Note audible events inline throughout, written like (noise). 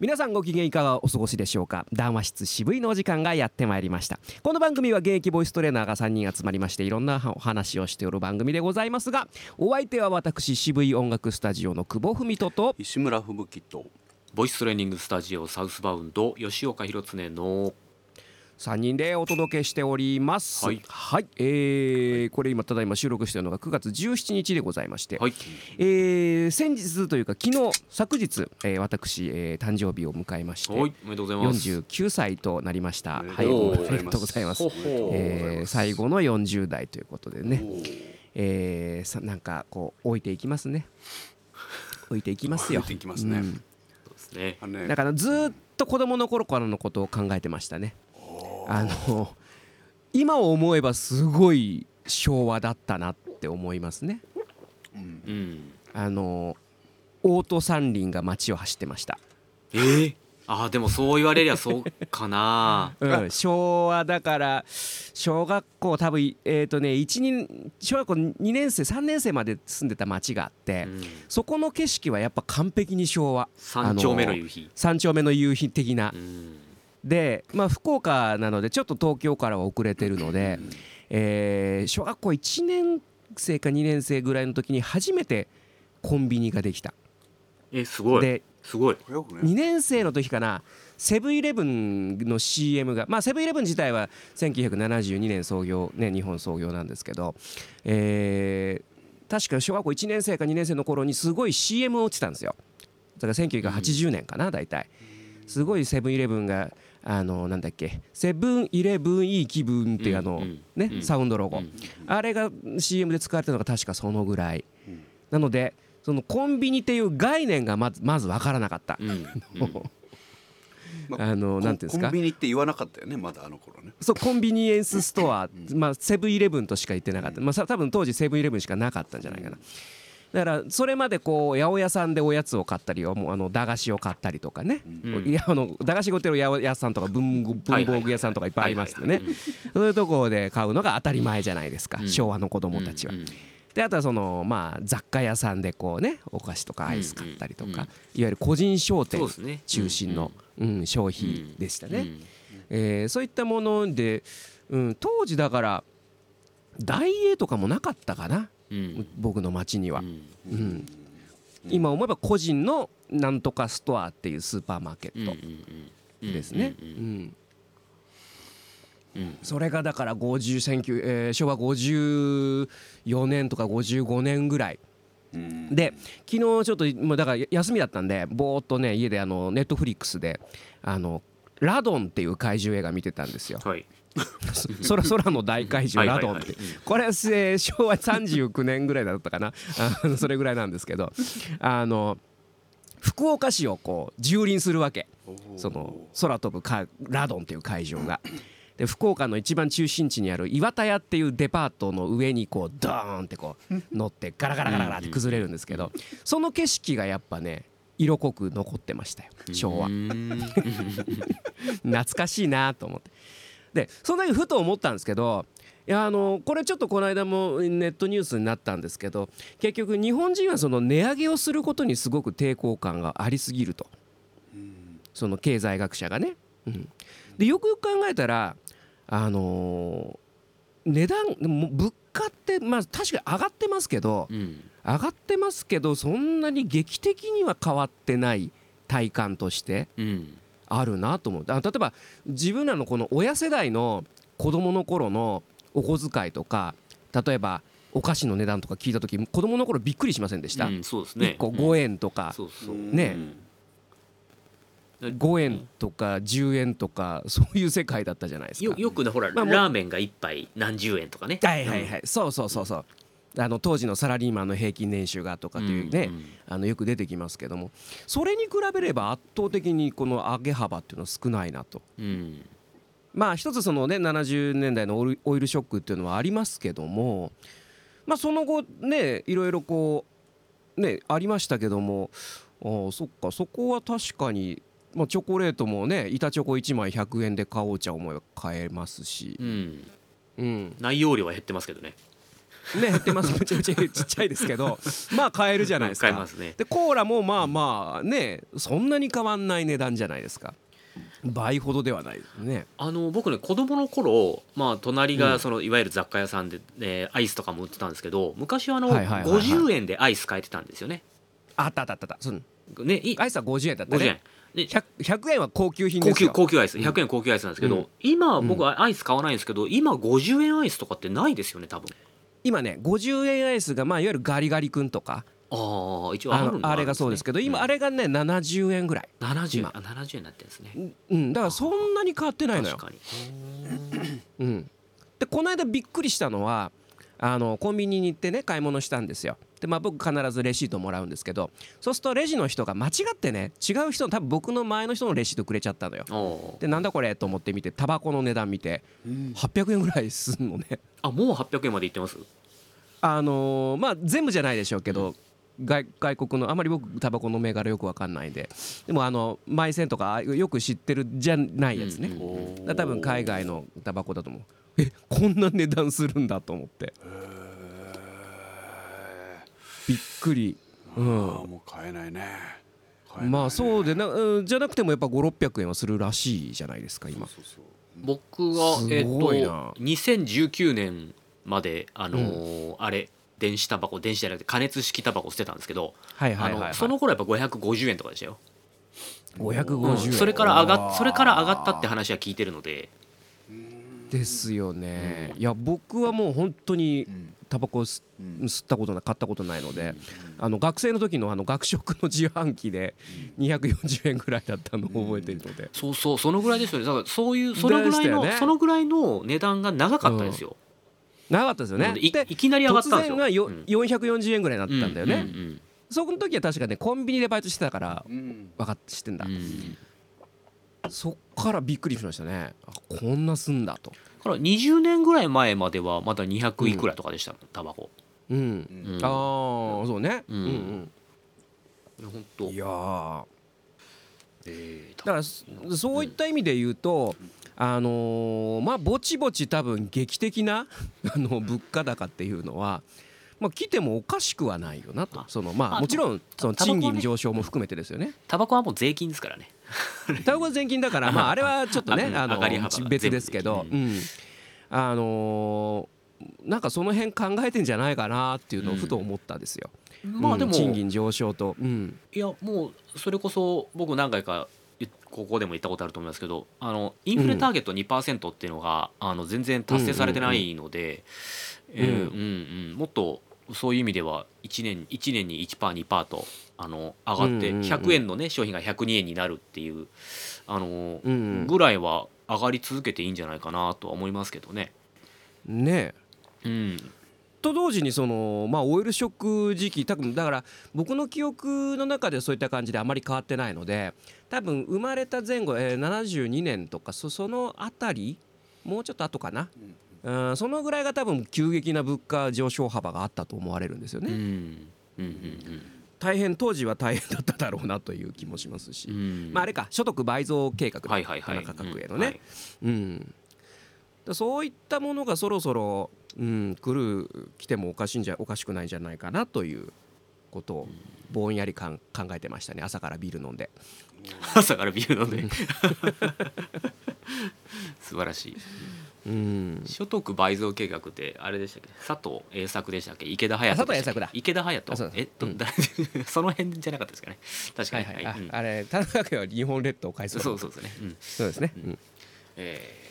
皆さんご機嫌いかがお過ごしでしょうか？談話室渋いのお時間がやってまいりました。この番組は現役ボイストレーナーが3人集まりましていろんなお話をしておる番組でございますがお相手は私渋い音楽スタジオの久保文人と石村吹雪とボイストレーニングスタジオサウスバウンド吉岡弘恒の3人でお届けしております。はい。はい、えーこれ今ただいま収録しているのが9月17日でございまして、はい。えー先日というか昨日昨日、えー私、えー誕生日を迎えまして、はい。おめでとうございます。49歳となりました。はい、おめでとうございます。えー最後の40代ということでね、えーさなんかこう置いていきますね。(laughs) 置いていきますよ。置いていきますね。うん。そうですね。だからずーっと子供の頃からのことを考えてましたね。あの今思えばすごい昭和だったなって思いますね。うん。あのオート三輪が街を走ってました。えー、あーでもそう言われりゃそうかな。(laughs) うん、昭和だから小学校多分えっ、とね一二小学校2年生3年生まで住んでた町があって、うん。そこの景色はやっぱ完璧に昭和。三丁目の夕日。三丁目の夕日的な、うんでまあ福岡なのでちょっと東京からは遅れてるので、えー小学校1年生か2年生ぐらいの時に初めてコンビニができた。えすごい。ですごい。よくね。2年生の時かなセブンイレブンの CM がまあセブンイレブン自体は1972年創業ね日本創業なんですけど、えー確か小学校1年生か2年生の頃にすごい CM を打ってたんですよ。だから1980年かな大体。すごいセブンイレブンがあのなんだっけセブンイレブンいい気分っていうあのねうん。サウンドロゴ。うんあれが CM で使われてるのが確かそのぐらい。なのでそのコンビニっていう概念がまずまず分からなかった。(laughs) あのなんていうんですか？コンビニって言わなかったよねまだあの頃ね。そうコンビニエンスストア、まあ、セブンイレブンとしか言ってなかった、まあ、さ多分当時セブンイレブンしかなかったんじゃないかなだからそれまでこう八百屋さんでおやつを買ったりもうあの駄菓子を買ったりとかね、うん。いやあの駄菓子が売ってる八百屋さんとか文具文房具屋さんとかいっぱいありますよね。そういうところで買うのが当たり前じゃないですか、うん。昭和の子供たちは。であとはそのまあ雑貨屋さんでこうねお菓子とかアイス買ったりとか、いわゆる個人商店中心の、うん消費でしたね。うんえーそういったもので、うん、当時だからダイエーとかもなかったかな、うん僕の町には、うん。うん。今思えば個人のなんとかストアっていうスーパーマーケットですね、うんうん。うん。それがだから50 19えー昭和54年とか55年ぐらい。うん。で昨日ちょっともうだから休みだったんでぼーっとね家であのネットフリックスであのラドンっていう怪獣映画見てたんですよ。はい (laughs) 空空の大怪獣ラドンって。これはえー昭和39年ぐらいだったかな。あのそれぐらいなんですけど。あの福岡市をこう蹂躙するわけ。その空飛ぶかラドンっていう会場が。で福岡の一番中心地にある岩田屋っていうデパートの上にこうドーンってこう乗ってガラガラガラガラって崩れるんですけどその景色がやっぱね色濃く残ってましたよ昭和。うん。(laughs) 懐かしいなと思ってでその時ふと思ったんですけどいやあのこれちょっとこの間もネットニュースになったんですけど結局日本人はその値上げをすることにすごく抵抗感がありすぎると。その経済学者がね。うん、でよくよく考えたらあのー値段でも物価ってまあ確かに上がってますけどうん。上がってますけどそんなに劇的には変わってない体感としてうんあるなと思う。あ例えば自分らのこの親世代の子供の頃のお小遣いとか例えばお菓子の値段とか聞いた時子供の頃びっくりしませんでした、うんそうですね。1個5円とか、そうそう。ね。5円とか10円とかそういう世界だったじゃないですか。よよくねほら、まあラーメンが一杯何十円とかね。はいはいはい。そうそうそうそうあの当時のサラリーマンの平均年収がとかっていうね、うんうん。あのよく出てきますけども。それに比べれば圧倒的にこの上げ幅っていうのは少ないなと。うん。まあ一つそのね70年代のオイルオイルショックっていうのはありますけどもまあその後ねいろいろこうねありましたけどもああそっかそこは確かに、まあ、チョコレートもね板チョコ1枚100円で買おうちゃ思えば買えますし。う、ん。うん、内容量は減ってますけどねね減ってます。めちゃめちゃちっちゃいですけど (laughs) まあ買えるじゃないですか。買えますね。でコーラもまあまあねそんなに変わんない値段じゃないですか。倍ほどではないですね。あの僕ね子供の頃まあ隣がそのいわゆる雑貨屋さんで、えーアイスとかも売ってたんですけど昔はあのはいはいはいはい。50円でアイス買えてたんですよね。あったあったあった。あったそうねいアイスは50円だった50円。ね。で 100, 100円は高級品で高級すよ。高級アイス100円高級アイスなんですけど、うん。今僕はアイス買わないんですけど今50円アイスとかってないですよね多分今ね50円アイスがまあいわゆるガリガリ君とかああ一応ああるんだのあれがそうですけど今あれがね70円ぐらい。70円今。あ70円になってるんですね。うんだからそんなに変わってないのよ。確かに。うん、でこの間びっくりしたのはあのコンビニに行ってね買い物したんですよ。でまあ僕必ずレシートもらうんですけどそうするとレジの人が間違ってね違う人多分僕の前の人のレシートくれちゃったのよ。でなんだこれと思って見てタバコの値段見て800円ぐらいすんのね。あもう800円までいってます？あのーまあ全部じゃないでしょうけど、外外国のあまり僕タバコの銘柄よくわかんないんで。でもあのマイセンとかよく知ってるじゃないやつね、うん。多分海外のタバコだと思うえこんな値段するんだと思って。びっくり、うあん、あもう買えないね。買えないね。まあそうでな、うん、じゃなくてもやっぱ5600円はするらしいじゃないですか今。そうそう僕はすえっと2019年まであのーあれ電子タバコ電子じゃなくて加熱式タバコ捨てたんですけど、はいはいはい、はい、あのその頃やっぱ550円とかでしたよ、550円、それから上がっそれから上がったって話は聞いてるのでですよね、いや僕はもう本当にタバコ吸吸ったことない買ったことないので、あの学生の時のあの学食の自販機で240円ぐらいだったのを覚えてるので、そうそうそのぐらいですよね。だからそういうそのぐらいの、ねそのぐらいの値段が長かったですよ、長かったですよね。いきなり上がったんですよ。突然がよ、うん。440円ぐらいになったんだよね、そこの時は確かねコンビニでバイトしてたからうん。分かって知ってんだ、うんうんそっからびっくりしましたね。あこんなすんだと。だから20年ぐらい前まではまだ200いくらとかでした、タバコ、うん、うん。ああそうね、うん。うん本当うん。いやー。えーだからそそういった意味で言うと、あのーまあぼちぼち多分劇的なあの物価高っていうのは、まあ、来てもおかしくはないよなと。あ。そのまああもちろんその賃金上昇も含めてですよね。タバコはもう税金ですからね。(laughs) タバコは税金だからまああれはちょっとねあ (laughs) あの別ですけど、全うん、あのーなんかその辺考えてんじゃないかなっていうのをふと思ったんですよ。まあでも、うん賃金上昇と、うん、いやもうそれこそ僕何回か言ここでも言ったことあると思いますけどあのインフレターゲット2%っていうのが、あの全然達成されてないので、えーうん。うんうん。もっとそういう意味では1年 ,1 年に 1%2% とあの上がってうんうんうん。100円のね商品が102円になるっていうあの、うんぐらいは上がり続けていいんじゃないかなとは思いますけどね。ねえ。うん。と同時にそのまあオイルショック時期多分だから僕の記憶の中でそういった感じであまり変わってないので多分生まれた前後、えー、72年とかそそのあたりもうちょっと後かな、うん、そのぐらいが多分急激な物価上昇幅があったと思われるんですようんうね。んうん。大変当時は大変だっただろうなという気もしますし、うん。うんまああれか所得倍増計画はいはいはい。田中角栄のね、うん。そういったものがそろそろ、うん、来る来てもおかしいんじゃおかしくないんじゃないかなということをぼんやりかん考えてましたね。朝からビール飲んで。(laughs) 朝からビール飲んで。(laughs) 素晴らしいうん。所得倍増計画ってあれでしたっけ？佐藤栄作でしたっけ？池田隼あ佐藤栄作だ。池田隼人？えっと、う。ん。誰？(laughs) その辺じゃなかったですかね？確かに、はいはい、はい。うん。ああれ田中君は日本列島を返すそう。そうですね、うん。そうですね、うん。えー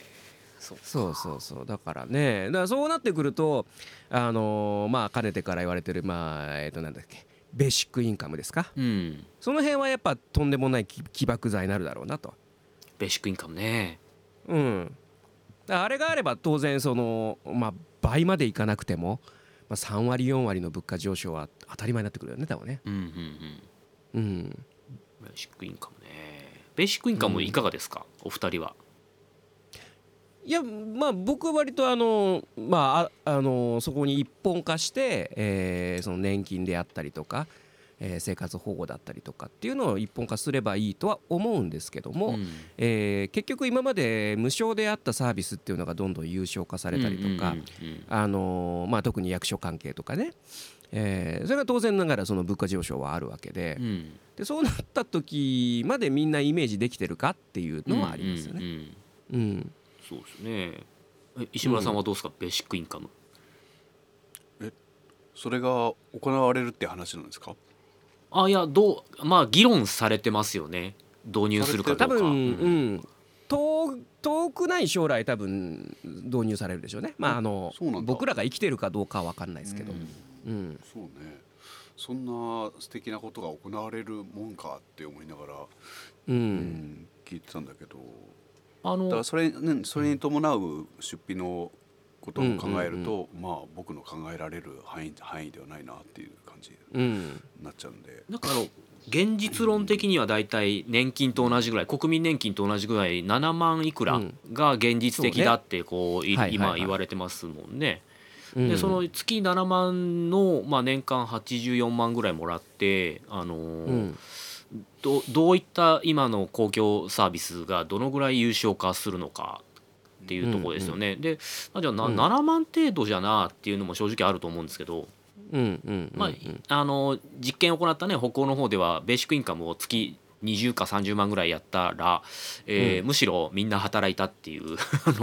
そう。そうそうそう。だからね。だからそうなってくるとあのーまあかねてから言われてるまあえっ、となんだっけ？ベーシックインカムですか？うん。その辺はやっぱとんでもない起起爆剤になるだろうなと。ベーシックインカムね。うん、あれがあれば当然その、まあ、倍までいかなくても、まあ、3割4割の物価上昇は当たり前になってくるよね多分ね。うんうんうん。うん、ベーシックインカムね。ベーシックインカムいかがですか、お二人は。いやまあ僕は割とあの、まあ、ああのそこに一本化して、えーその年金であったりとか、えー生活保護だったりとかっていうのを一本化すればいいとは思うんですけども、うん。えー結局今まで無償であったサービスっていうのがどんどん有償化されたりとか、特に役所関係とかね、えーそれが当然ながらその物価上昇はあるわけでうん。うんでそうなった時までみんなイメージできてるかっていうのはありますよね。うんうんうん。うん。そうですね。え石村さんはどうですか、ベーシックインカム。それが行われるって話なんですか？あいやどうまあ議論されてますよね。導入するかどうか。多分、ううん。ん、遠遠くない将来多分導入されるでしょうね。まああの僕らが生きてるかどうかは分かんないですけど、うん。そうね。そんな素敵なことが行われるもんかって思いながら、うん。うん聞いてたんだけど。あだからのそれ,、ね、それに伴う出費のことを考えると、まあ僕の考えられる範囲範囲ではないなっていう。感じうんになっちゃうんで、なんかあの現実論的にはだいたい年金と同じぐらい国民年金と同じぐらい7万いくらが現実的だってこう今言われてますもんね。うん。でその月7万の、まあ、年間84万ぐらいもらって、あのーうん。どどういった今の公共サービスがどのぐらい有償化するのかっていうところですよね。で、まあ、じゃあな、うん。7万程度じゃなっていうのも正直あると思うんですけど、うんうんうんまあ、あの実験を行ったね北欧の方ではベーシックインカムを月20か30万ぐらいやったら、えーうん。むしろみんな働いたっていう (laughs)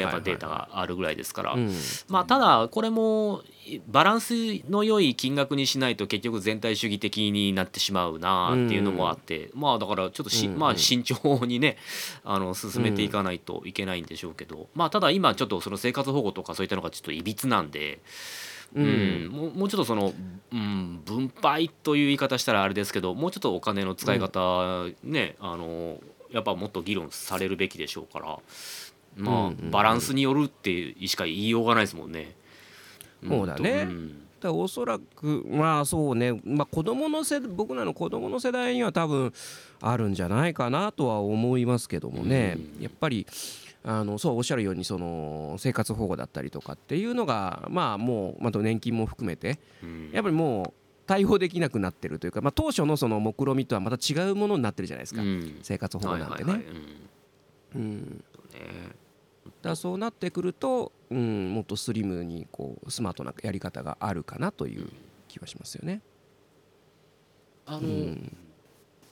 やっぱデータがあるぐらいですから、うん。まあただこれもバランスの良い金額にしないと結局全体主義的になってしまうなっていうのもあって、まあだからちょっとし、うん。まあ慎重にね (laughs) あの進めていかないといけないんでしょうけど、まあただ今ちょっとその生活保護とかそういったのがちょっといびつなんで。ううん。ん、もうもうちょっとその、うん、分配という言い方したらあれですけどもうちょっとお金の使い方、ねあのやっぱもっと議論されるべきでしょうからまあ、バランスによるってしか言いようがないですもんね。そうだね。ん。だからおそらくまあそうね、まあ、子供の世僕らの子供の世代には多分あるんじゃないかなとは思いますけどもね、うん。やっぱりあのそうおっしゃるようにその生活保護だったりとかっていうのがまあもう、まあ、あと年金も含めてうん。やっぱりもう対応できなくなってるというか、まあ、当初のその目論見みとはまた違うものになってるじゃないですか、うん。生活保護なんてね。だそうなってくると、うん、もっとスリムにこうスマートなやり方があるかなという気はしますよね。あの、うん、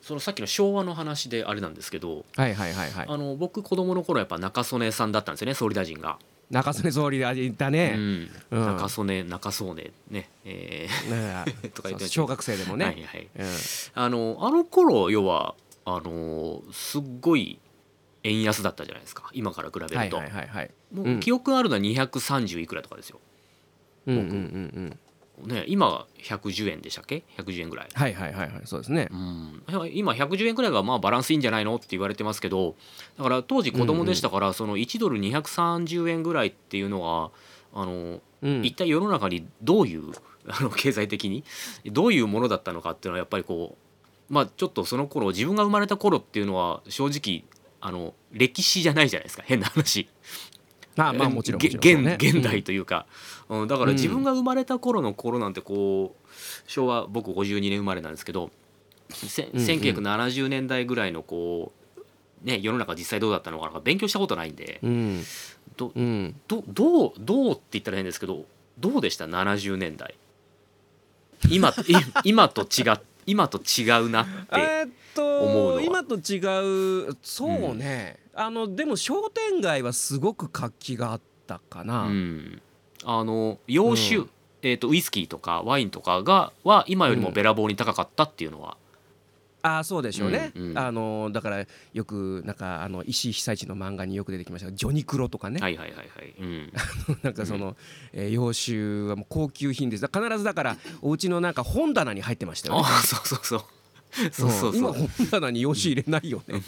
そのさっきの昭和の話であれなんですけど、はいはいはいはい。あの僕子供の頃やっぱ中曽根さんだったんですよね総理大臣が。中曽根総理大臣いたうね。ん、うん中曽根中曽根ね、えね (laughs) とか言って小学生でもーね。はいはい、うんあのあの頃要はあのすっごい円安だったじゃないですか今から比べると、はいはいはいはい。もうんう記憶あるのは230いくらとかですよ、うんうんうんうん。ね、今は110円でしたっけ？110円ぐらい、はいはいはいはいそうですね。う。ん、今110円ぐらいがまあバランスいいんじゃないの？って言われてますけどだから当時子供でしたから、その1ドル230円ぐらいっていうのはあのうん。一体世の中にどういう (laughs) あの経済的にどういうものだったのかっていうのはやっぱりこうまあちょっとその頃自分が生まれた頃っていうのは正直あの歴史じゃないじゃないですか。変な話。まあまあもちろんね。現現代というか、うん、だから自分が生まれた頃の頃なんてこう昭和僕52年生まれなんですけど、せうんうん。1970年代ぐらいのこうね世の中実際どうだったのかなんか勉強したことないんで。うん。どうん。どどうどうって言ったら変ですけどどうでした？70年代。今い今と違っ今と違うなって (laughs) と今と違うそうね。あのでも商店街はすごく活気があったかな。うん、あの洋酒、うん。えー、とウイスキーとかワインとかがは今よりもべらぼうに高かったっていうのは、ああそうでしょうね、うんうん。あのだからよくなんかあの石井被災地の漫画によく出てきました。がジョニクロとかね、はいはいはいはい、うん、(laughs) なんかその、えー洋酒はもう高級品です。必ずだからお家のなんか本棚に入ってましたよね。ああそうそうそう (laughs) そうそうそ今う本棚に洋酒入れないよね。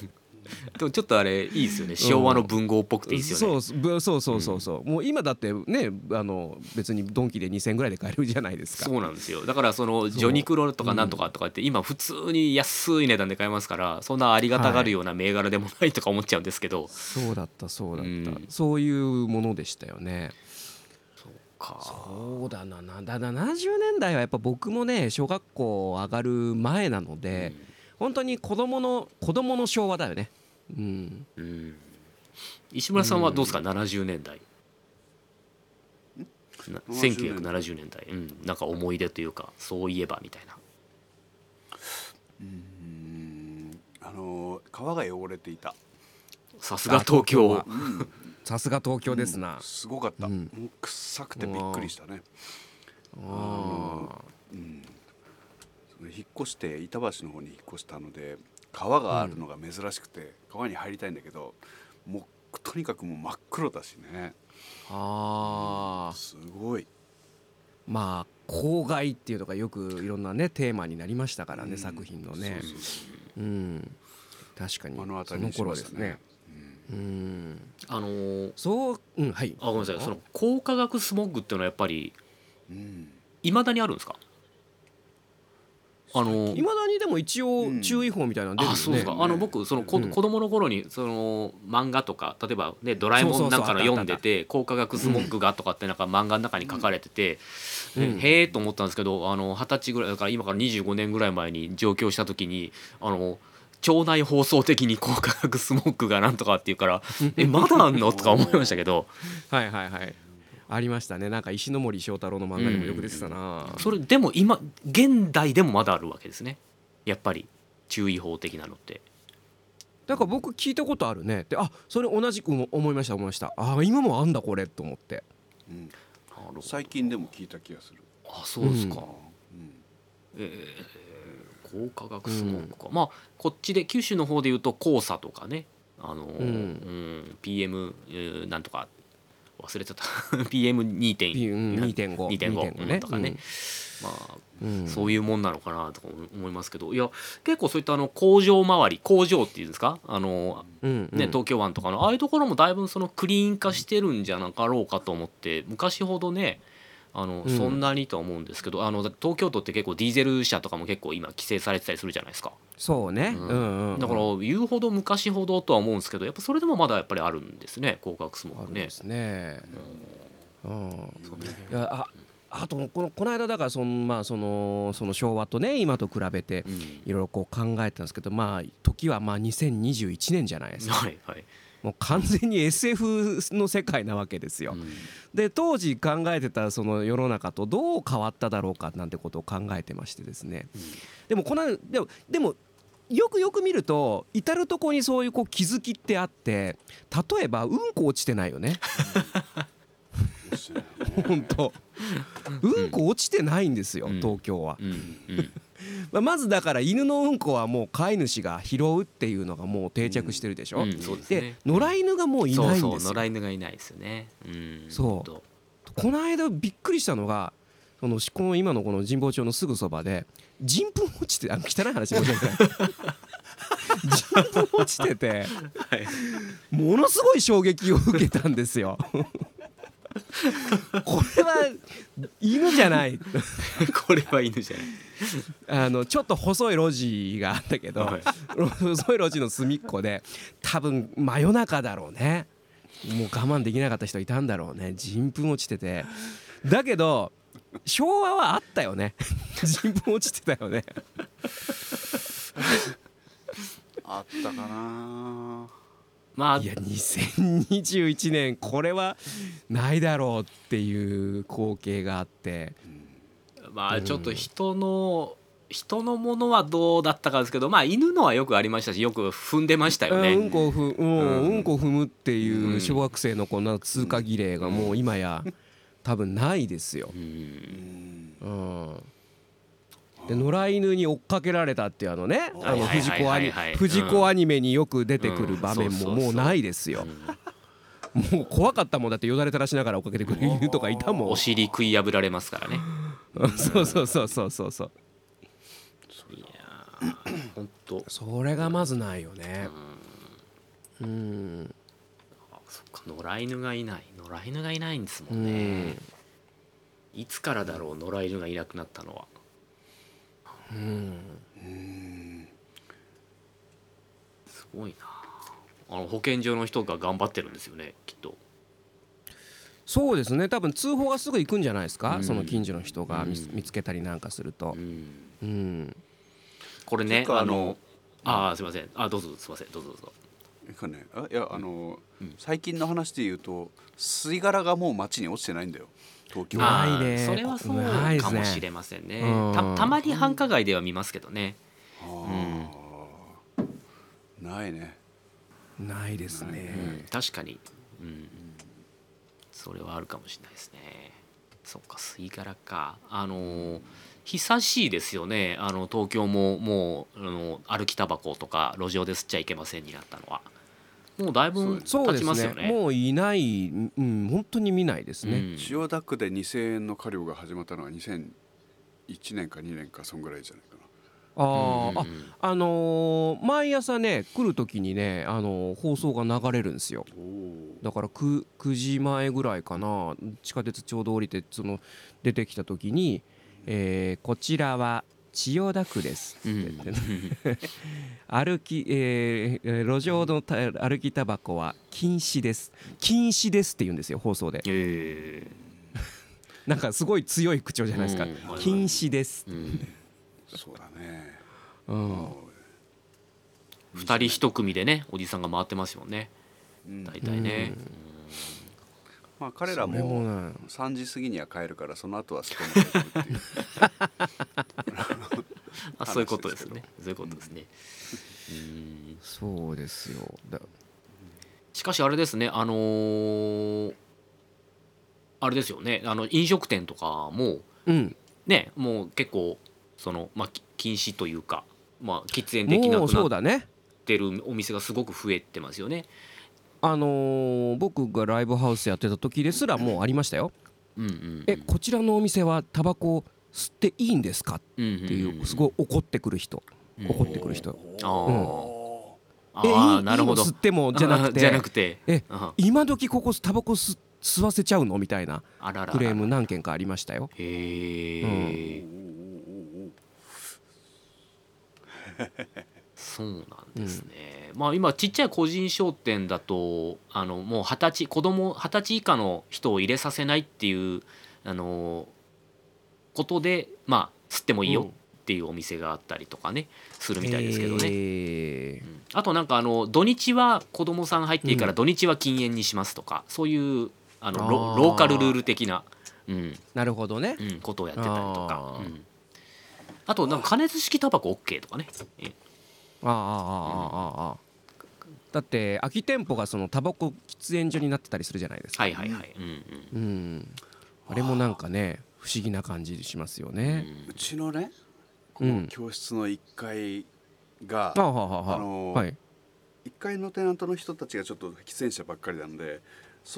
でもちょっとあれいいですよね。昭和の文豪っぽくていいですよね、そうぶそうそうそうそう、もう今だってねあの別にドンキで2000円ぐらいで買えるじゃないですか。そうなんですよ。だからそのジョニクロとかなんとかとかって今普通に安い値段で買えますからそんなありがたがるような銘柄でもないとか思っちゃうんですけど、そうだったそうだった、うん。そういうものでしたよねか。そうだな。なだ70年代はやっぱ僕もね小学校上がる前なので、本当に子供の子供の昭和だよね。うん。うん。うん石村さんはどうですか、70年代な70 1970年代、うん、なんか思い出というかそういえばみたいな。うん。あの川が汚れていた。さすが東京。あさすが東京ですな、すごかった、うん。もう臭くてびっくりしたね。あうん。引っ越して板橋の方に引っ越したので川があるのが珍しくて、川に入りたいんだけどもうとにかくもう真っ黒だしね。ー。あーすごい。まあ公害っていうのがよくいろんなねテーマになりましたからね、うん作品のね。そうん。確かに目の当たりその頃ですねうん。あのーそううんはい。あごめんなさい。その高化学スモッグっていうのはやっぱりうん。いまだにあるんですか？あのいまだにでも一応うん。注意報みたいなの出るよね、あそうですか。あの僕その子,、うん。子供の頃にその漫画とか例えばね「ドラえもん」なんかの読んでて高化学スモッグがとかってなんか漫画の中に書かれてて、うん。えへえと思ったんですけどあの二十歳ぐらいだから今から25年ぐらい前に上京した時にあの腸内放送的に高化学スモッグがなんとかっていうから (laughs) えまだあんの？とか思いましたけど。はいはいはい。ありましたね。なんか石ノ森章太郎の漫画にもよく出てたな、それでも今現代でもまだあるわけですね。やっぱり注意報的なのって。だから僕聞いたことあるね。であそれ同じく思いました思いました。あ今もあんだこれと思って。うん。最近でも聞いた気がする、あそうですか、うん。えー、高化学スモッグか、まあこっちで九州の方でいうと黄砂とかね。あのー、うん。うん PM えーなんとか忘れてた。PM2.2.5 2.5 2.5とかね、まあうん。そういうもんなのかなとか思いますけど。いや結構そういったあの工場周り工場っていうんですか？あのうんうん。ね、東京湾とかの。ああいうところもだいぶそのクリーン化してるんじゃなかろうかと思って昔ほどねあのうん。そんなにとは思うんですけど、あの東京都って結構ディーゼル車とかも結構今規制されてたりするじゃないですか。そうね、ううんんうんうん。だから言うほど昔ほどとは思うんですけどやっぱそれでもまだやっぱりあるんですね高額スモークね。あるんですね。うん、いやああとこのこの間だからそのまあそのその昭和とね今と比べてうん。いろいろこう考えてたんですけどまあ時はまあ2021年じゃないですか。はいはい、もう完全に SF の世界なわけですよ。うん。で当時考えてたその世の中とどう変わっただろうかなんてことを考えてましてですね。でもこのでもでもよくよく見ると至る所にそういうこう気づきってあって例えばうんこ落ちてないよね。(laughs) 本当。うんこ落ちてないんですよ、うん。東京は、うん。うん (laughs) まあ、まずだから犬のうんこはもう飼い主が拾うっていうのがもう定着してるでしょ、うんそうですでね野良犬がもういないんですよ。そうそう野良犬がいないですよね、うん、そう。と。この間びっくりしたのがそのこの今のこの神保町のすぐそばで人糞落ちてあ汚い話申し訳ない。(laughs) 人糞落ちててものすごい衝撃を受けたんですよこれは犬じゃない。(laughs) これは犬じゃない。あのちょっと細い路地があったけど、はい。細い路地の隅っこで多分真夜中だろうね。もう我慢できなかった人いたんだろうね。人糞落ちてて。だけど昭和はあったよね。(laughs) 人糞落ちてたよね。あったかなまあ。いや2021年これはないだろうっていう光景があって。まあちょっと人の、人のものはどうだったかですけどまあ犬のはよくありましたしよく踏んでましたよね、うんこをふ、うんうん。うんこを踏むっていううん小学生のこの通過儀礼がもう今や多分ないですよ。うんうん。うんで野良犬に追っかけられたっていうあのねあの藤子アニ藤子アニメによく出てくる場面ももうないですよ。もう怖かったもんだってよだれ垂らしながら追っかけてくる犬とかいたもんお。尻食い破られますからね (laughs) そうそうそうそうそうそう。いやー本当それがまずないよね。うん。あそっか野良犬がいない野良犬がいないんですもうんねん。いつからだろう野良犬がいなくなったのはうん。うん。すごいな。あの保健所の人が頑張ってるんですよねきっと。そうですね。多分通報がすぐ行くんじゃないですか、うん。その近所の人が見,、うん。見つけたりなんかすると。う、ん。うん、これねあのあーすいません。あどうぞすいません。どうぞどうぞ。いかね。あいやあの、うん。最近の話で言うと吸い殻がもう街に落ちてないんだよ東京あはないねそれはそうかもしれませんね。うん。たたまに繁華街では見ますけどね。あーないね。ないですうね、ん確かに。うん。それはあるかもしれないですね。そっか吸い殻か。あのー久しいですよね。あの東京ももうあの歩きタバコとか路上で吸っちゃいけませんになったのはもうだいぶ経そうですちますよね。ねもういない、うん、本当に見ないですね、うん。千代田区で2000円の過料が始まったのは2001年か2年かそんぐらいじゃないかな。あー、うんああのー毎朝ね来る時にね、あのー放送が流れるんですよ。だから 9, 9時前ぐらいかな地下鉄ちょうど降りてその出てきた時に、えーこちらは千代田区です」ってうん。言ってね歩き、えーえー路上のた歩きタバコは禁止です。禁止ですって言うんですよ放送で。え (laughs) なんかすごい強い口調じゃないですか、うん。禁止です。ー、うん。そうだね。うん。二人一組でねおじさんが回ってますもんね。うん。大体ね、まあ彼らももね3時過ぎには帰るからその後は外に出るっていう。(laughs) あそういうことですね。そういうことですね。うん。そうですよ。だしかしあれですねあのーあれですよね。あの飲食店とかもうん。ねもう結構そのまあき禁止というかまあ喫煙できなくなっそうだね。てるお店がすごく増えてますよね。あのー僕がライブハウスやってた時ですらもうありましたよ。うんうんうん、えこちらのお店はタバコ吸っていいんですかっっていうすごい怒ってくる人。怒ってくる人。あー、えいあなるほど。吸ってもじゃなくあーじゃなくて。てえあ今時ここタバコ吸吸わせちゃうのみたいなクレーム何件かありましたよ。へえ、そうなんですね、まあ今ちっちゃい個人商店だとあのもう二十歳子供二十歳以下の人を入れさせないっていうあのことでまあ吸ってもいいよっていうお店があったりとかねするみたいですけどね、えうん。あとなんかあの土日は子供さん入っていいからうん。土日は禁煙にしますとかそういうあのロあー。ローカルルール的な、うん。なるほどね。うん、ことをやってたりとか。うん。あとなんか加熱式タバコ OK とかね。え。ああああああああだって空き店舗がそのタバコ喫煙所になってたりするじゃないですか。はいはいはい、うんうん。うん。あれもなんかね不思議な感じしますよね。うちのねこうん。の教室の1階があはははあ。のはい。1階のテナントの人たちがちょっと喫煙者ばっかりなので外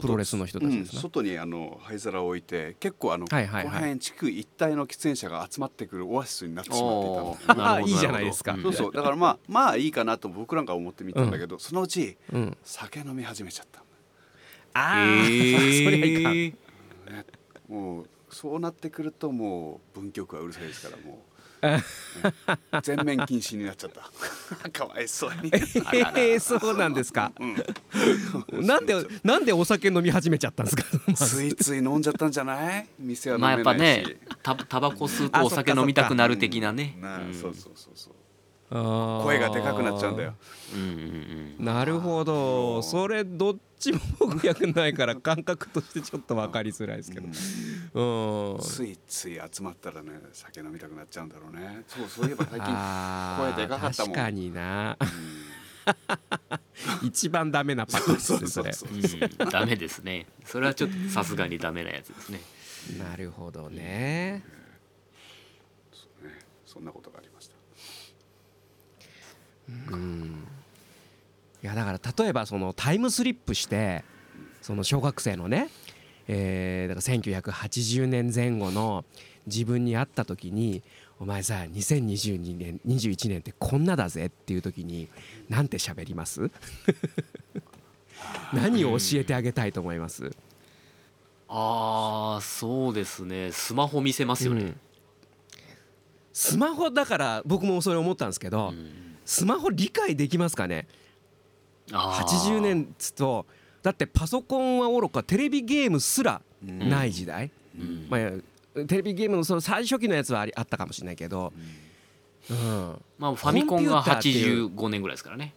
プロレスの人たちですね。うん外にあの灰皿を置いて結構あの、はいはいはい。この辺地区一帯の喫煙者が集まってくるオアシスになってしまっていたの。いいじゃないですかるほど。そうそう。だからまあまあいいかなと僕なんか思ってみたんだけど、そのうちうん酒飲み始めちゃった。んあへー。(laughs) そりゃいかん。だもうそうなってくるともう文曲はうるさいですからもう、ね全面禁止になっちゃった。(laughs) かわいそうに、えーそうなんですか。うん、なんでなんでお酒飲み始めちゃったんですか？(laughs) ついつい飲んじゃったんじゃない？店は飲まあやっぱねタタバコ吸うとあお酒飲みたくなる的なね。なあうんそうそうそうそう声がでかくなっちゃうんだよ。うんうんうん。なるほど。それどっちも僕役ないから感覚としてちょっと分かりづらいですけど。うん。ついつい集まったらね酒飲みたくなっちゃうんだろうね。そうそういえば最近声でかかったもん。確かにな。う (laughs) 一番ダメなパターンですねそれ。ダメですね。それはちょっとさすがにダメなやつですね。なるほどね。ん。ね。そんなことがありうん。いやだから例えばそのタイムスリップしてその小学生のね、えーだから1980年前後の自分に会った時に「お前さ2022年21年ってこんなだぜ」っていう時になんて喋ります？(laughs) 何を教えてあげたいと思います？ああそうですね。スマホ見せますよね、うん。スマホだから僕もそれ思ったんですけど、うんスマホ理解できますかね？あー。80年っつとだってパソコンはおろかテレビゲームすらうん。ない時代、うん。まあ、テレビゲームのその最初期のやつはありあったかもしれないけど、うん、まあファミコンがコンピューターっていう。85年ぐらいですからね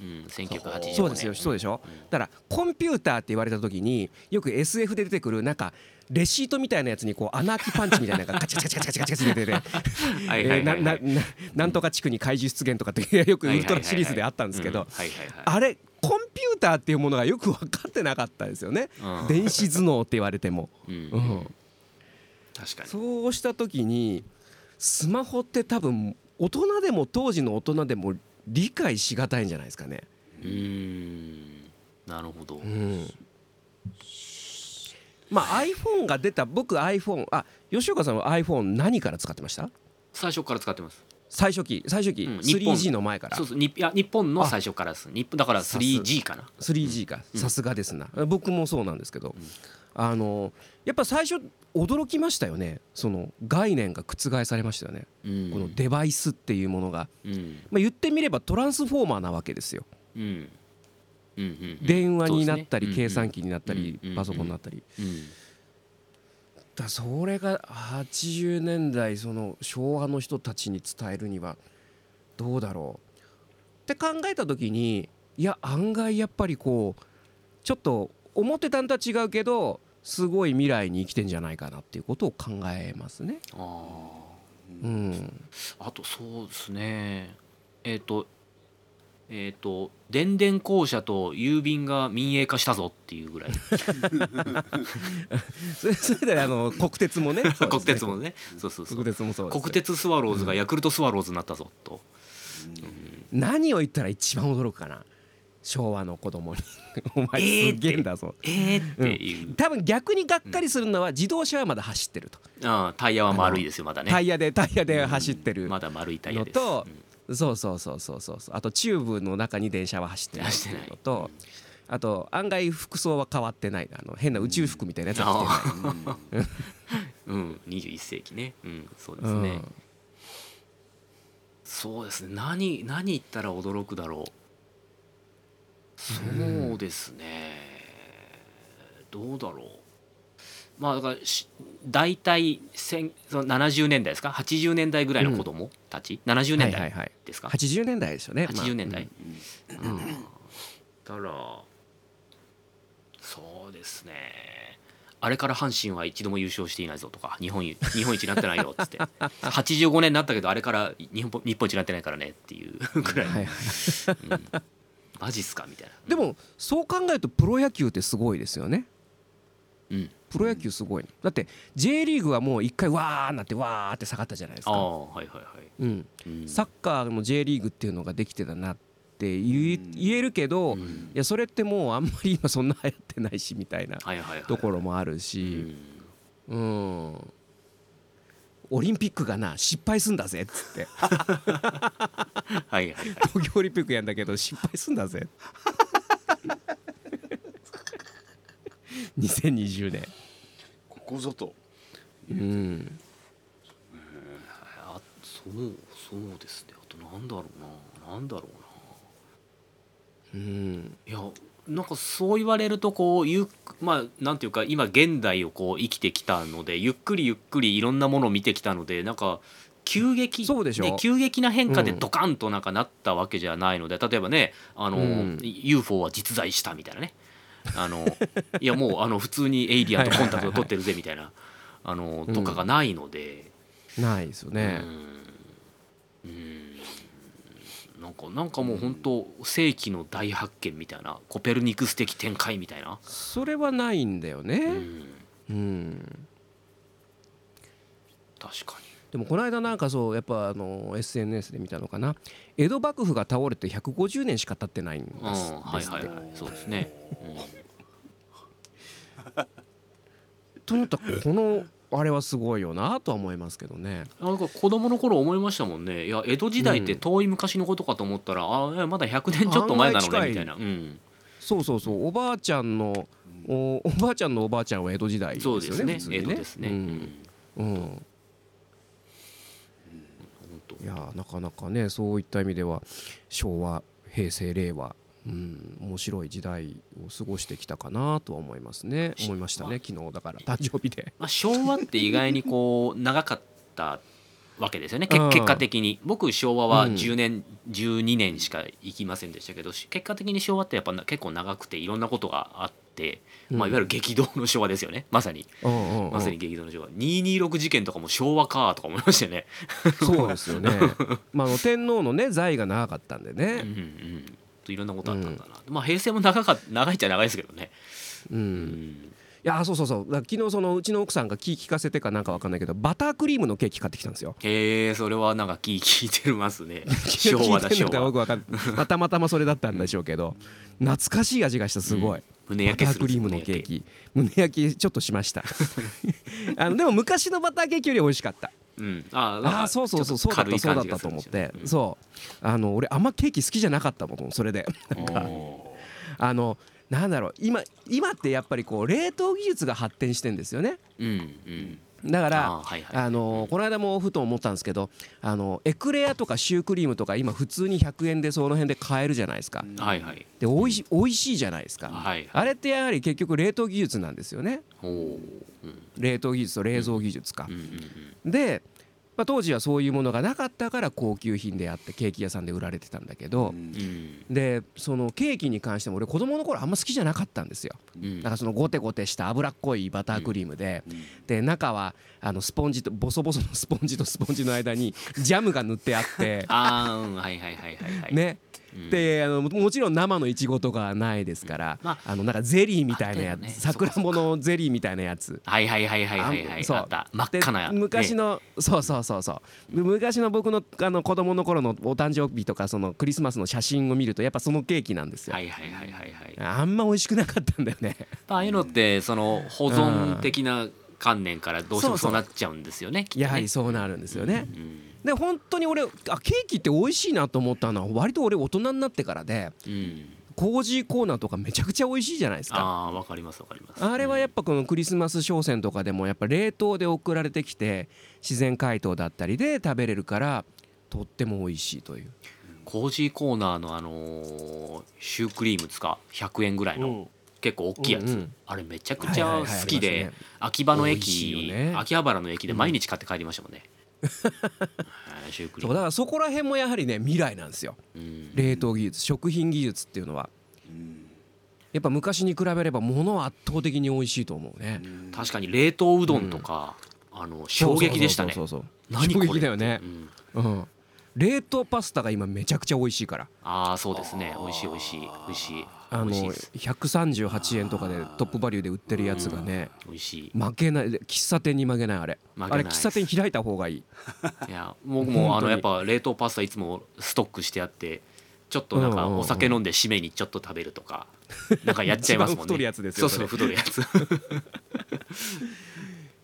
うん1985年そうですよそうでしょ？だからコンピューターって言われた時によく SF で出てくるなんかレシートみたいなやつにこう穴開きパンチみたいなのがカチャカチャカチャカチャカチャ出ててなんとか地区に怪獣出現とかってよくウルトラシリーズであったんですけどあれコンピューターっていうものがよく分かってなかったですよねうん電子頭脳って言われても。うんうん確かにそうした時にスマホって多分大人でも当時の大人でも理解しがたいんじゃないですかね。うーん。なるほど。うん。まあ iPhone が出た僕 iPhone あ吉岡さんは iPhone 何から使ってました？最初から使ってます。最初期最初期、うん日本。3G の前から。そうそうにいや日本の最初からです。日本だからさす 3G かな。3G か。さすがですな、僕もそうなんですけど、あのやっぱ最初驚きましたよね。その概念が覆されましたよね、うん。このデバイスっていうものが、うん。まあ、言ってみればトランスフォーマーなわけですよ。うん。うんうんうん。電話になったり、計算機になったり、うんうんパソコンになったり、うん。だそれが80年代その昭和の人たちに伝えるにはどうだろう。って考えた時にいや案外やっぱりこうちょっと思ってたんとは違うけどすごい未来に生きてんじゃないかなっていうことを考えますね。あうん、ああとそうですね。えっ、とえっ、と電電公社と郵便が民営化したぞっていうぐらい。それそれであの国鉄もね。(laughs) ね。国鉄もね。そうそうそう。国鉄もそう国鉄スワローズがヤクルトスワローズになったぞと、何を言ったら一番驚くかな昭和の子供に。お前すげえんだぞ、えーって。いう、多分逆にがっかりするのは自動車はまだ走ってると、ああタイヤは丸いですよまだね。タイヤでタイヤで走ってるまだ丸いタイヤです。のと、そうそうそうそうそうそう。あとチューブの中に電車は走ってないってい。うのとあと案外服装は変わってないあの変な宇宙服みたいなやつは着てない、うん、(laughs) うん、21世紀ね。うんそうですね、うん。そうですね。何何言ったら驚くだろうそうですね、どうだろう。まあだからし大体千その70年代ですか？80年代ぐらいの子供たち、70年代はいはいはい。ですか、80年代ですよね、まあ80年代、うん。たらそうですね。あれから阪神は一度も優勝していないぞとか日本一日本一になってないよっつって。(laughs) 85年になったけどあれから日本日本一になってないからねっていうぐらい、はいはい。うんマジっすか？みたいな。でもそう考えるとプロ野球ってすごいですよね。うん。プロ野球すごいだって J リーグはもう一回わーなってわーって下がったじゃないですか、はいはいはい、うん、うん。サッカーの J リーグっていうのができてたなって言えるけど、いうん。やそれってもうあんまり今そんな流行ってないしみたいなところもあるうし、ん。うん、オリンピックがな失敗すんだぜっつって。はいはいはい。東京オリンピックやんだけど失敗すんだぜ。2020年。ここぞと。うん。あそうそうですね。あとなんだろうな。なんだろうな。うん。いやなんかそう言われるとこうゆっまあなんていうか今現代をこう生きてきたのでゆっくりゆっくりいろんなものを見てきたのでなんか急激そうでしょね急激な変化でうん。ドカンとなんかなったわけじゃないので例えばねあの、うん。UFO は実在したみたいなね。あのいやもうあの普通にエイリアンとコンタクトを取ってるぜみたいなあのとかがないので。ないですよね。うん。うんなんかなんかもう本当世紀の大発見みたいなコペルニクス的展開みたいな、それはないんだようねん、うん。確かでもこの間なんかそうやっぱあの SNS で見たのかな。江戸幕府が倒れて150年しか経ってないんですに、うん、はいはいはい。そうですね、(laughs) と思ったらこのあれはすごいよなとは思いますけどね。うん、なんか子供の頃思いましたもんね。いや江戸時代って遠い昔のことかと思ったら、あいやまだ100年ちょっと前なのねみたいな、うん、そうそうそう。おばあちゃんのおおばあちゃんのおばあちゃんは江戸時代ですよねそうですね。普通に江戸ですね、ううん。んうん。いやなかなかねそういった意味では昭和平成令和うん、面白い時代を過ごしてきたかなとは思いますね。思いましたね昨日だから。誕生日で。(laughs) まあ、昭和って意外にこう長かったわけですよね。結果的に。僕昭和はうん。10年、12年しか生きませんでしたけどし結果的に昭和ってやっぱな結構長くていろんなことがあって、まあ、いわゆる激動の昭和ですよね。まさに。うんうんうん。まさに激動の昭和。226事件とかも昭和かとか思いましたよね。そうですよね。(laughs) まああの天皇のね在位が長かったんでうんうね。んといろんなことあったんだな、まあ平成も長か長いっちゃ長いですけどね。う。うんんいやそうそうそう。昨日そのうちの奥さんが気聞かせてかなんかわかんないけどバタークリームのケーキ買ってきたんですよ。へえそれはなんか聞聞いてますね昭和だ昭和のか。まあたまたまそれだったんでしょうけど、懐かしい味がしたすごい。胸バタ焼けするークリームのケーキ胸焼きちょっとしました (laughs) あのでも昔のバターケーキより美味しかったうん、あああそうそうそうそうだったそうだったと思って。そう。あの俺あんまケーキ好きじゃなかったもんそれで。あのなんだろう今今ってやっぱりこう冷凍技術が発展してんですよね。うんうんだからあいはい。あのこの間もふと思ったんですけどあのエクレアとかシュークリームとか今普通に100円でその辺で買えるじゃないですか。はいはい。で美味し美味しいじゃないですか。はいあれってやはり結局冷凍技術なんですよね。おおうん。冷凍技術と冷蔵技術か。うんうんうん。で、まあ、当時はそういうものがなかったから高級品であってケーキ屋さんで売られてたんだけど、うん。でそのケーキに関しても俺子供の頃あんま好きじゃなかったんですよ。うん。なんかそのゴテゴテした脂っこいバタークリームで、で中はあのスポンジとボソボソのスポンジとスポンジの間にジャムが塗ってあって (laughs) ああうん。はいはいはいはいはい。ね。うんであのもちろん生のいちごとかないですから、まあのなんかゼリーみたいなやつ、ねさくらんぼのゼリーみたいなやつ。はいはいはいはいはいはい。あそう。あった。真っで赤なね昔の、そうそうそうそう。昔の僕のあの子供の頃のお誕生日とかそのクリスマスの写真を見るとやっぱそのケーキなんですよ、はいはいはいはいはい。あんま美味しくなかったんだよね。ああいうのってその保存的な観念からどうしてもそうなっちゃうんですよねね。やはりそうなるんですよね、うんで本当に俺あケーキって美味しいなと思ったのは割と俺大人になってからでうん。コージーコーナーとかめちゃくちゃ美味しいじゃないですか。ああわかりますわかります。あれはやっぱこのクリスマス商戦とかでもやっぱ冷凍で送られてきて自然解凍だったりで食べれるからとっても美味しいという。コージーコーナーのあのーシュークリームつか？100円ぐらいの結構大きいやつ、うんうん。あれめちゃくちゃはいはいはい好きで、ありますね。秋葉の駅、よね。秋葉原の駅で毎日買って帰りましたもんね、はいシュークリーム (laughs) そうだからそこら辺もやはりね未来なんですよ。うん。冷凍技術食品技術っていうのは。やっぱ昔に比べれば物は圧倒的に美味しいと思うね。確かに冷凍うどんとか、あの衝撃でしたね。そうそうそう衝撃だよね。うん。うん。冷凍パスタが今めちゃくちゃ美味しいから。ああそうですね。美味しい美味しい。美味しいあの美味しいです。138円とかでトップバリューで売ってるやつがね美味しい。負けない。喫茶店に負けないあれ。あれ喫茶店開いた方がいい。(laughs) いや僕もあのやっぱ冷凍パスタいつもストックしてあってちょっとなんかお酒飲んで締めにちょっと食べるとか (laughs) なんかやっちゃいますもんね。太るやつですよそうそう太るやつ。(laughs)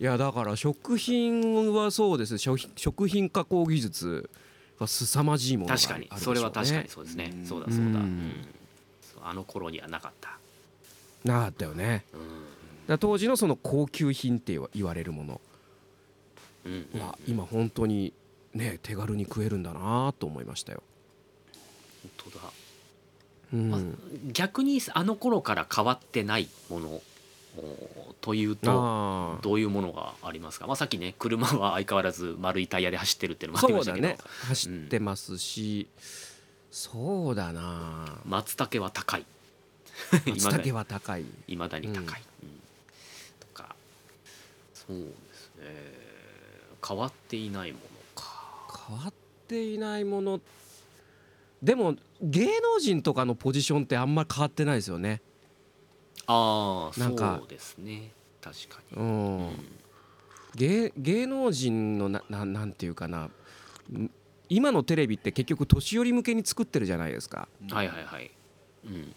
いやだから食品はそうです。食食品加工技術が凄まじいものがある確かに。それは確かにそうですね。うんそうだ。そうだ、うんあの頃にはなかった、なかったよね。うん。だ当時のその高級品って言われるもの。うんうんは今本当にね手軽に食えるんだなと思いましたよ、本当だ。うん。まあ逆にあの頃から変わってないものおというとどういうものがありますか、まあ、さっきね車は相変わらず丸いタイヤで走ってるっていうのもありましたけど、ね。走ってますし、そうだな。松茸は高い。(laughs) 松茸は高い。いまだに高い、うん。とか。そうですね。変わっていないものか。変わっていないもの。でも芸能人とかのポジションってあんまり変わってないですよね。ああそうですね。確かに、うん、芸芸能人のなななんていうかな。ん今のテレビって結局年寄り向けに作ってるじゃないですか。はいはいはい。うん、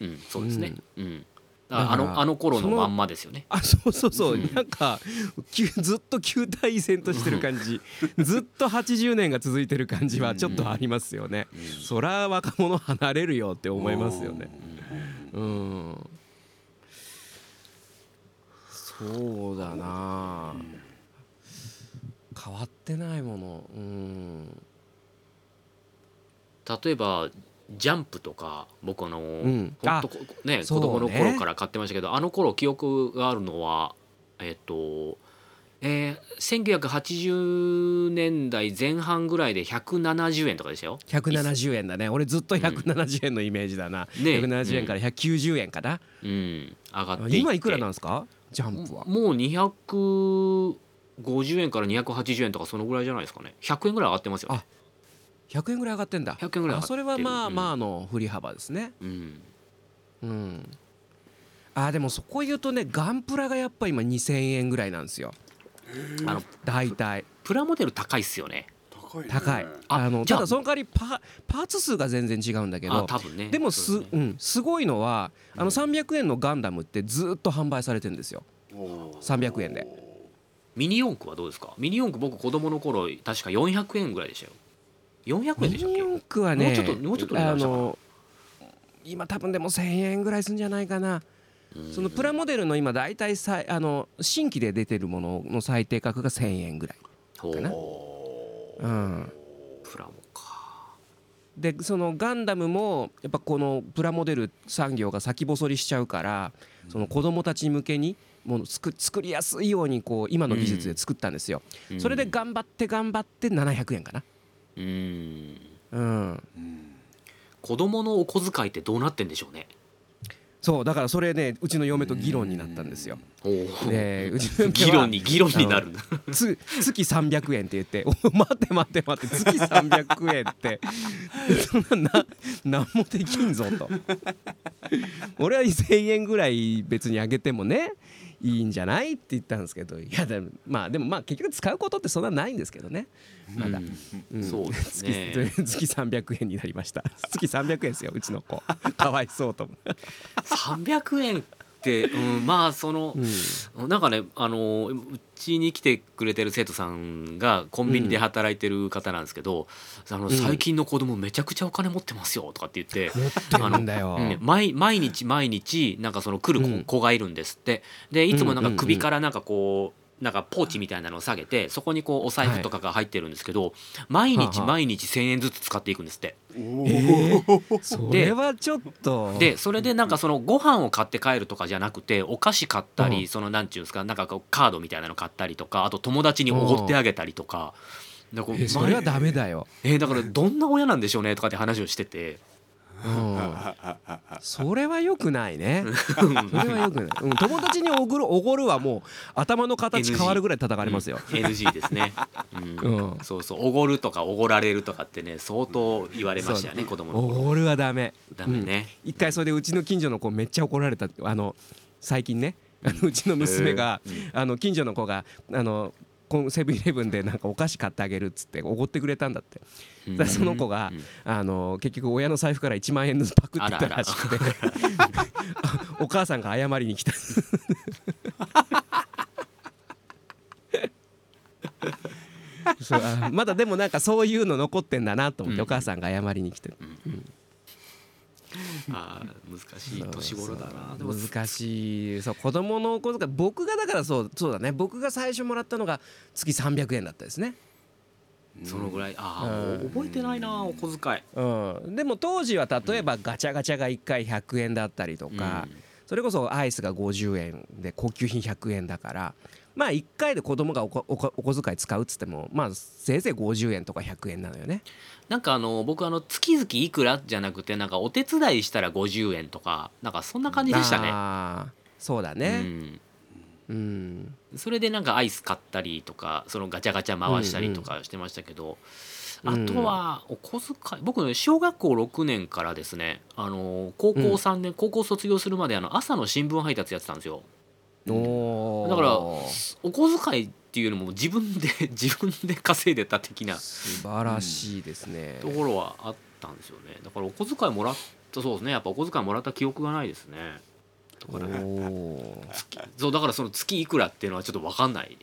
うん、そうですね。うん、だからああのあの頃そののまんまですよね。あそうそうそう、うん。なんかずっと旧態依然としてる感じ。(laughs) ずっと80年が続いてる感じはちょっとありますよね、そら若者離れるよって思いますよね。うん。そうだな。変わってないもの。うん例えばジャンプとか僕あの、ん。ほんとこね子供の頃から買ってましたけどあの頃記憶があるのはえっとえー、1980年代前半ぐらいで170円とかでしたよ。170円だね。俺ずっと170円のイメージだな、ね。170円から190円かな、うん、上がっていって。今いくらなんですか？ジャンプは。もう250円から280円とかそのぐらいじゃないですかね。100円ぐらい上がってますよね。あ100円ぐらい上がってんだ。100円ぐらいそれはまあうん。まあの振り幅ですね。うん。うん。あでもそこ言うとねガンプラがやっぱ今2000円ぐらいなんですよ。あの大体。プラモデル高いっすよね。高いね。高い。ああのただその代わりパパーツ数が全然違うんだけあど多分ね。でもす,、そうん、すごいのはあの300円のガンダムってずっと販売されてるんですよ。おー。300円で。ミニ四駆はどうですか？ミニ四駆僕子供の頃確か400円ぐらいでしたよ400円でしたっけ？ミニはねもうちょっともうちょっと値あの今多分でも1000円ぐらいするんじゃないかな。そのプラモデルの今大体さあの新規で出てるものの最低価格が1000円ぐらい、かな。う。ん、プラモか。でそのガンダムもやっぱこのプラモデル産業が先細りしちゃうからその子供たち向けにもの作作りやすいようにこう今の技術で作ったんですよ、それで頑張って頑張って700円かなうん。うん。うん。子供のお小遣いってどうなってんでしょうね。そうだからそれねうちの嫁と議論になったんですよ。でうちの議論に議論になる。んだつ月300円って言って「お待って待って待って月300円って。そんなな何もできんぞ」と。俺は1,000円ぐらい別にあげてもねいいんじゃない？って言ったんですけど。いやでもまあでもまあ結局使うことってそんなないんですけどね。まだ、うん。そうですね。月 (laughs) 月300円になりました。月300円ですようちの子。かわいそうと思う、300円って、うん、まあその、うん。なんかねあのうちに来てくれてる生徒さんがコンビニで働いてる方なんですけど、あのん。最近の子供めちゃくちゃお金持ってますよとかって言って。持ってるんだよ、うん毎毎日毎日なんかその来る子,、がいるんですって。でいつもなんかうんうんうん。首からなんかこうなんかポーチみたいなのを下げてそこにこうお財布とかが入ってるんですけど、毎日毎日1,000円ずつ使っていくんですって。それはちょっと。でそれでなんかそのご飯を買って帰るとかじゃなくてお菓子買ったうん。りそのなんていうんですかなんかこうカードみたいなの買ったりとかあと友達におごってあげたりとか。だからそれはダメだよ、えーだからどんな親なんでしょうねとかって話をしてて。うん、それは良くないね。(laughs) それは良くない、うん、友達におごるおごるはもう頭の形変わるぐらい叩かれますよ、NG ですね、うん。うん。そうそう。おごるとかおごられるとかってね相当言われましたよね子供の頃。おごるはダメ。ダメね、一回それでうちの近所の子めっちゃ怒られた。あの最近ね。うちの娘が、あの近所の子があのこのセブンイレブンでなんかお菓子買ってあげるっつっておごってくれたんだって、うん。その子が、うん。あの結局親の財布から1万円ずつパクってたらしくて。(laughs) お母さんが謝りに来た。(laughs) そうあまだでもなんかそういうの残ってんだなと思って、うん。お母さんが謝りに来て (laughs) あー難しい年頃だな。でも難しい。そう子供のお小遣い僕がだからそうそうだね。僕が最初もらったのが月300円だったですね、そのぐらい。ああうん。もう覚えてないなお小遣い。うん、でも当時は例えばガチャガチャが1回100円だったりとか、それこそアイスが50円で高級品100円だからまあ1回で子供がおこおこお小遣い使うっつってもまあせいぜい50円とか100円なのよね。なんかあの僕あの月々いくらじゃなくてなんかお手伝いしたら50円とかなんかそんな感じでしたね。あーそうだうね、んうん。それでなんかアイス買ったりとかそのガチャガチャ回したりとかしてましたけど、うんうん。あとはお小遣い僕ね小学校6年からですねあの高校3年、高校卒業するまであの朝の新聞配達やってたんですよだからお小遣いっていうのも自分で (laughs) 自分で稼いでた的な。素晴らしいですね。ところはあったんですよね。だからお小遣いもらったそうですね。やっぱお小遣いもらった記憶がないですね。だからねおー。そうだからその月いくらっていうのはちょっと分かんない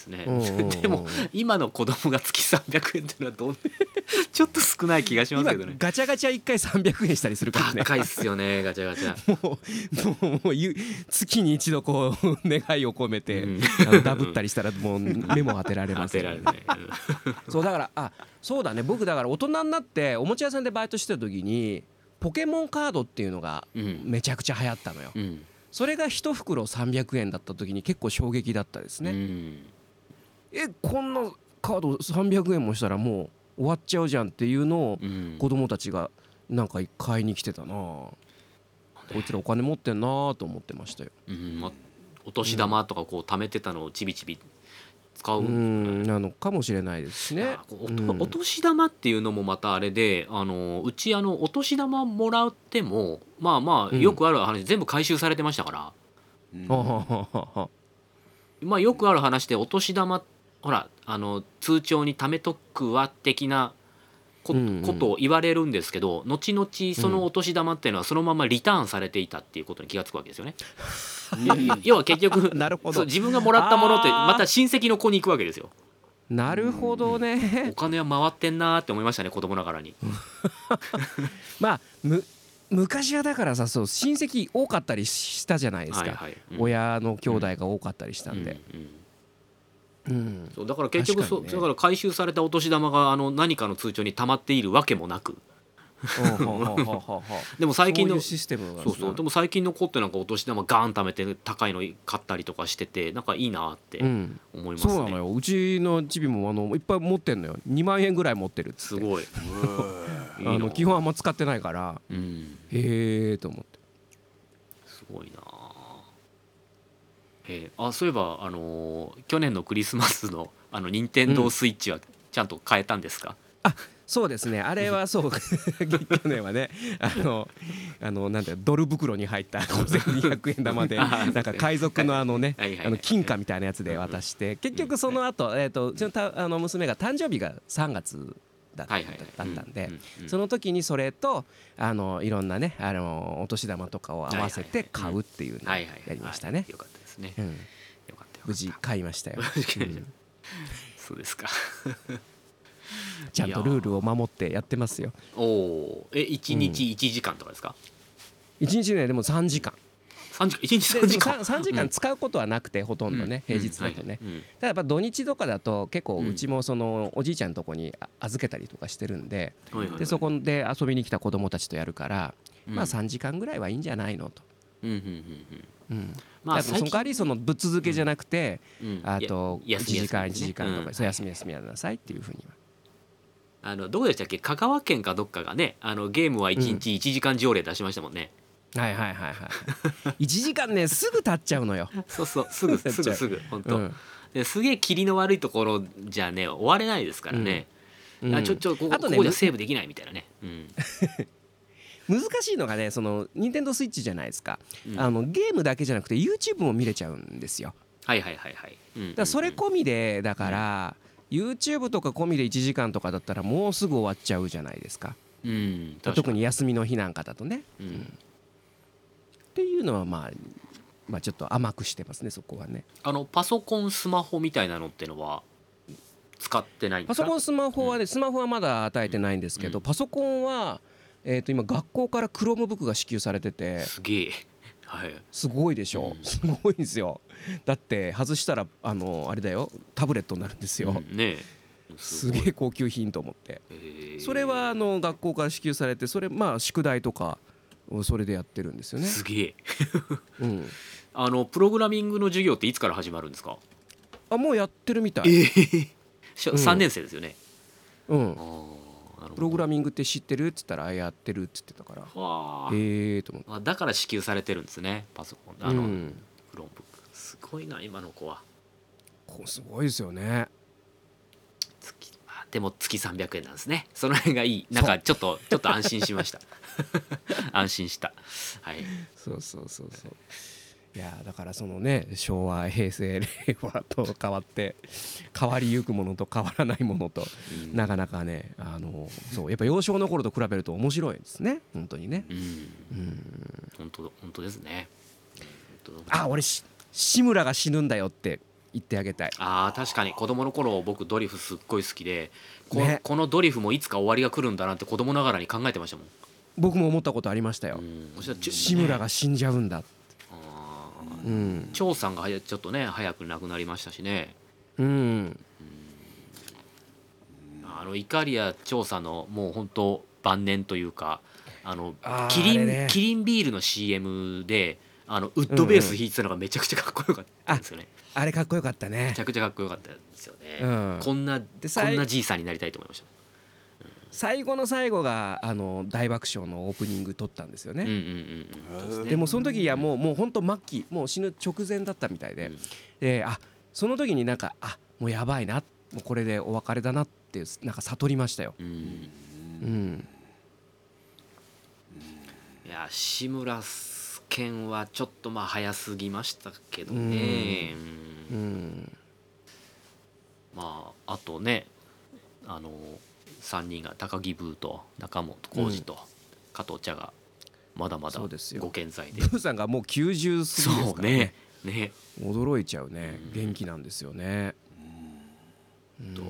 ですね、うんうんうん。でも今の子供が月300円っていうのはどん (laughs) ちょっと少ない気がします今けどね。ガチャガチャ1回300円したりするからね。高いっすよねガチャガチャ。もうもうもうゆ月に一度こう願いを込めて、うん。ダブったりしたらもう目も当てられません。当てられない、そうだからあそうだね。僕だから大人になっておもちゃ屋さんでバイトしてた時にポケモンカードっていうのがうん。めちゃくちゃ流行ったのよ、うん。それが一袋300円だった時に結構衝撃だったですね、うんえこんなカード300円もしたらもう終わっちゃうじゃんっていうのをうん。子供たちがなんか買いに来てたな。こいつらお金持ってんなと思ってましたよ。うんまお年玉とかこう貯めてたのをちびちび使う、うんなのかもしれないですしねおとうん。お年玉っていうのもまたあれであのうちあのお年玉もらってもまあまあうん。よくある話、全部回収されてましたから。うん。まあよくある話でお年玉ほらあの通帳に貯めとくわ的なこ,、とを言われるんですけど後々そのお年玉っていうのはそのままリターンされていたっていうことに気がつくわけですよね。要は結局 (laughs) なるほど。そう自分がもらったものってまた親戚の子に行くわけですよ。なるほどね。お金は回ってんなーって思いましたね子供ながらに。(laughs) まあむ昔はだからさそう親戚多かったりしたじゃないですか、はいはい。うん。親の兄弟が多かったりしたんで、うんうんうん。そうだから結局そね。だから回収されたお年玉があの何かの通帳に溜まっているわけもなく。でも最近のそういうシステムがそうでも最近の子ってなんかお年玉ガーン貯めて高いの買ったりとかしててなんかいいなってうん、思いますね、そうなのよ。うちのチビもあのいっぱい持ってんのよ。2万円ぐらい持ってるっつって。すごい。(laughs) あの基本あんま使ってないから。うん。へえと思って。すごいなえーあそういえばあのー去年のクリスマスのあの任天堂スイッチはちゃんと変えたんですか、そうですね。あれはそう。(laughs) 去年はねあのあのなんだよドル袋に入った5200 (laughs) 円玉であなんか海賊のあのねはい。はいはいあの金貨みたいなやつで渡して結局その後えっとうちのたあの娘が誕生日が3月だったんでうんうんその時にそれとあのいろんなねあのお年玉とかを合わせて買うっていうのをはいはいはい。やりましたね。よかったですね、うんよかったよかった無事買いましたよ。(laughs) うん。そうですか。(laughs) ちゃんとルールを守ってやってますよ。おおー。え一日1時間とかですか、1日ねでも3時間。三時間？一日で3時間？3, 時間使うことはなくてほとんどね、平日だとね、うん。はい。ただやっぱ土日とかだと結構うん。うちもそのおじいちゃんのとこにあ預けたりとかしてるんではいはいはい。でそこで遊びに来た子供たちとやるからうん。まあ3時間ぐらいはいいんじゃないのと。うんうんうんうん。うんまあその代わりそのぶっ続けじゃなくてうん。あと1や休み時間1休みね。時間とうん。かそう休み休みやりなさいっていうふうには。あのどうでしたっけ？香川県かどっかがねあのゲームは1日1時間条例出しましたもんね、はいはいはいはい (laughs) 1時間ねすぐ経っちゃうのよ。そうそうすぐ (laughs) すぐすぐ本当、うん。ですげえ霧の悪いところじゃね終われないですからね、うん。あちょちょここあとねここじゃセーブできないみたいなね、うん (laughs) 難しいのがねその任天堂スイッチじゃないですか、うん。あのゲームだけじゃなくて YouTube も見れちゃうんですよ。はいはいはいはい、うんうんうん。だそれ込みでだから、YouTube とか込みで1時間とかだったらもうすぐ終わっちゃうじゃないですか。うん確か特に休みの日なんかだとね、うん。っていうのはまあまあちょっと甘くしてますねそこはね。あのパソコンスマホみたいなのってのは使ってないパソコンスマホはねスマホはまだ与えてないんですけど、うん。パソコンはえー、と今学校から Chromebook が支給されてて。すげえ。はい。すごいでしょ、うん。すごいんですよ。だって外したらあのあれだよ。タブレットになるんですよ、うんねえ。すげえ高級品と思って。え。ーそれはあの学校から支給されてそれまあ宿題とかそれでやってるんですよね、すげえ。(laughs) うん、あのプログラミングの授業っていつから始まるんですか？あもうやってるみたい、ええしょうん。3年生ですよね、うん。あ、あなるほどプログラミングって知ってる？っつったらあやってるっつってたから。へえと思って。あだから支給されてるんですねパソコン。あの、うん、 Chromebook すごいな今の子は。こうすごいですよね。月あでも月300円なんですね。その辺がいい。なんかちょっとちょっと安心しました。(laughs) 安心した。はい。そうそうそうそういやだからそのね昭和平成 (laughs) 令和と変わって変わりゆくものと変わらないものとうん。なかなかねあのそうやっぱ幼少の頃と比べると面白いですね。本当にね。うん。うん。本当本当ですね。あ俺し志村が死ぬんだよって言ってあげたい。あー確かに。子供の頃僕ドリフすっごい好きでこ,、ね。このドリフもいつか終わりが来るんだなって子供ながらに考えてましたもん。僕も思ったことありましたよ、志村が死んじゃうんだあうん。ー張さんがはやちょっとね早く亡くなりましたしね。うん。あのイカリア張さんのもう本当晩年というかあのキリン、ね。キリンビールの CM であのウッドベース弾いてたのがめちゃくちゃかっこよかったんですよね、あれかっこよかったね。めちゃくちゃかっこよかったですよね、うん。こんなこ最んなじいさんになりたいと思いました最後の最後があの大爆笑のオープニング撮ったんですよね、うんうんうんうん。でもその時はもうもう本当末期もう死ぬ直前だったみたいで、うんであその時になんかあもうやばいなもうこれでお別れだなってなんか悟りましたよ。うん。うん、いや志村けんはちょっとまあ早すぎましたけどね、ううん。ん、まああとねあの3人が高木ブーと中本浩二と加藤茶がまだまだご健在で。ブーさんがもう90過ぎですからね。ね。ね。驚いちゃうね。うん。元気なんですよね。うん。と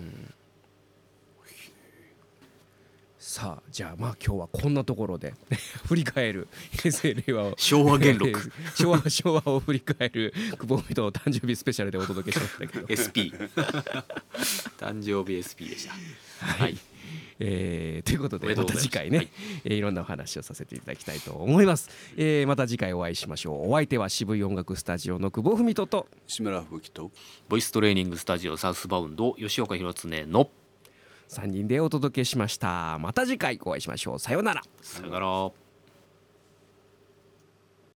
さあじゃあまあ今日はこんなところで (laughs) 振り返る平成令和を (laughs) 昭和元禄。(laughs) 昭和昭和を振り返る久保美と誕生日スペシャルでお届けしましたけど。SP 誕生日 SP でした。はい。えーということでまた次回ね、はい。えーいろんなお話をさせていただきたいと思います、えーまた次回お会いしましょう。お相手は渋い音楽スタジオの久保文人と志村吹雪とボイストレーニングスタジオサウスバウンド吉岡弘恒の3人でお届けしました。また次回お会いしましょう。さようなら。さよなら。